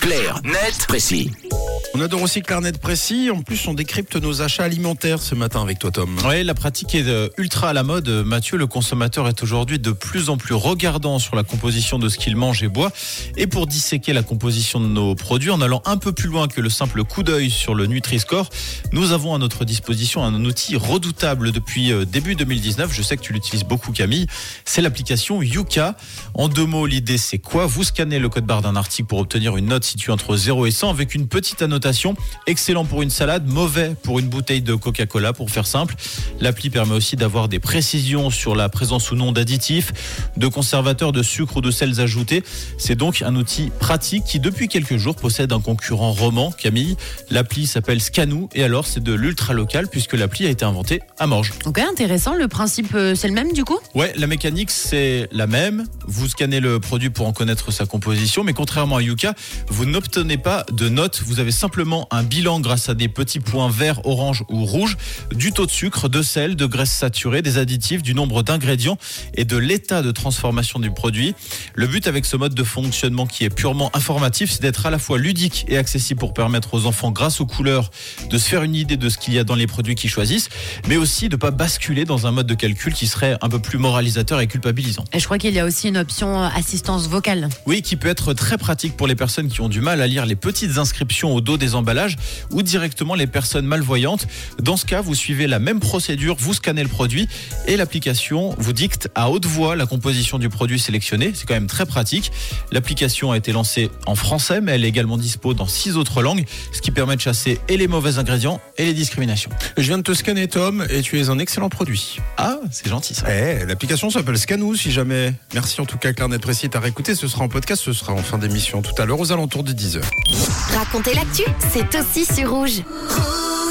Clair, net, précis. On adore aussi Clair, net, précis. En plus, on décrypte nos achats alimentaires ce matin avec toi, Tom. Oui, la pratique est euh, ultra à la mode. Mathieu, le consommateur est aujourd'hui de plus en plus regardant sur la composition de ce qu'il mange et boit. Et pour disséquer la composition de nos produits, en allant un peu plus loin que le simple coup d'œil sur le Nutri-Score, nous avons à notre disposition un outil redoutable depuis euh, début 2019. Je sais que tu l'utilises beaucoup, Camille. C'est l'application Yuka. En deux mots, l'idée, c'est quoi? Vous scannez le code barre d'un article pour obtenir une note située entre 0 et 100 avec une petite annotation Excellent pour une salade, mauvais pour une bouteille de Coca-Cola, pour faire simple. L'appli permet aussi d'avoir des précisions sur la présence ou non d'additifs, de conservateurs, de sucre ou de sels ajoutés. C'est donc un outil pratique qui, depuis quelques jours, possède un concurrent roman, Camille. L'appli s'appelle Scanou et alors c'est de l'ultra local puisque l'appli a été inventée à Morges. Ok, intéressant. Le principe, euh, c'est le même du coup? Ouais, la mécanique c'est la même. Vous scannez le produit pour en connaître sa composition, mais contrairement à Yuka, vous n'obtenez pas de notes. Vous avez simplement simplement un bilan grâce à des petits points verts, orange ou rouge, du taux de sucre, de sel, de graisse saturée, des additifs, du nombre d'ingrédients et de l'état de transformation du produit. Le but avec ce mode de fonctionnement qui est purement informatif, c'est d'être à la fois ludique et accessible pour permettre aux enfants, grâce aux couleurs, de se faire une idée de ce qu'il y a dans les produits qu'ils choisissent, mais aussi de ne pas basculer dans un mode de calcul qui serait un peu plus moralisateur et culpabilisant. Et je crois qu'il y a aussi une option euh, assistance vocale. Oui, qui peut être très pratique pour les personnes qui ont du mal à lire les petites inscriptions au dos des emballages ou directement les personnes malvoyantes. Dans ce cas, vous suivez la même procédure, vous scannez le produit et l'application vous dicte à haute voix la composition du produit sélectionné. C'est quand même très pratique. L'application a été lancée en français, mais elle est également dispo dans six autres langues, ce qui permet de chasser et les mauvais ingrédients et les discriminations. Je viens de te scanner, Tom, et tu es un excellent produit. Ah, c'est gentil ça. Eh, l'application s'appelle Scanou, si jamais. Merci en tout cas, Claire Net Précis. T'as réécouté, ce sera en podcast, ce sera en fin d'émission tout à l'heure aux alentours de 10h. Racontez l'actu, c'est aussi sur rouge.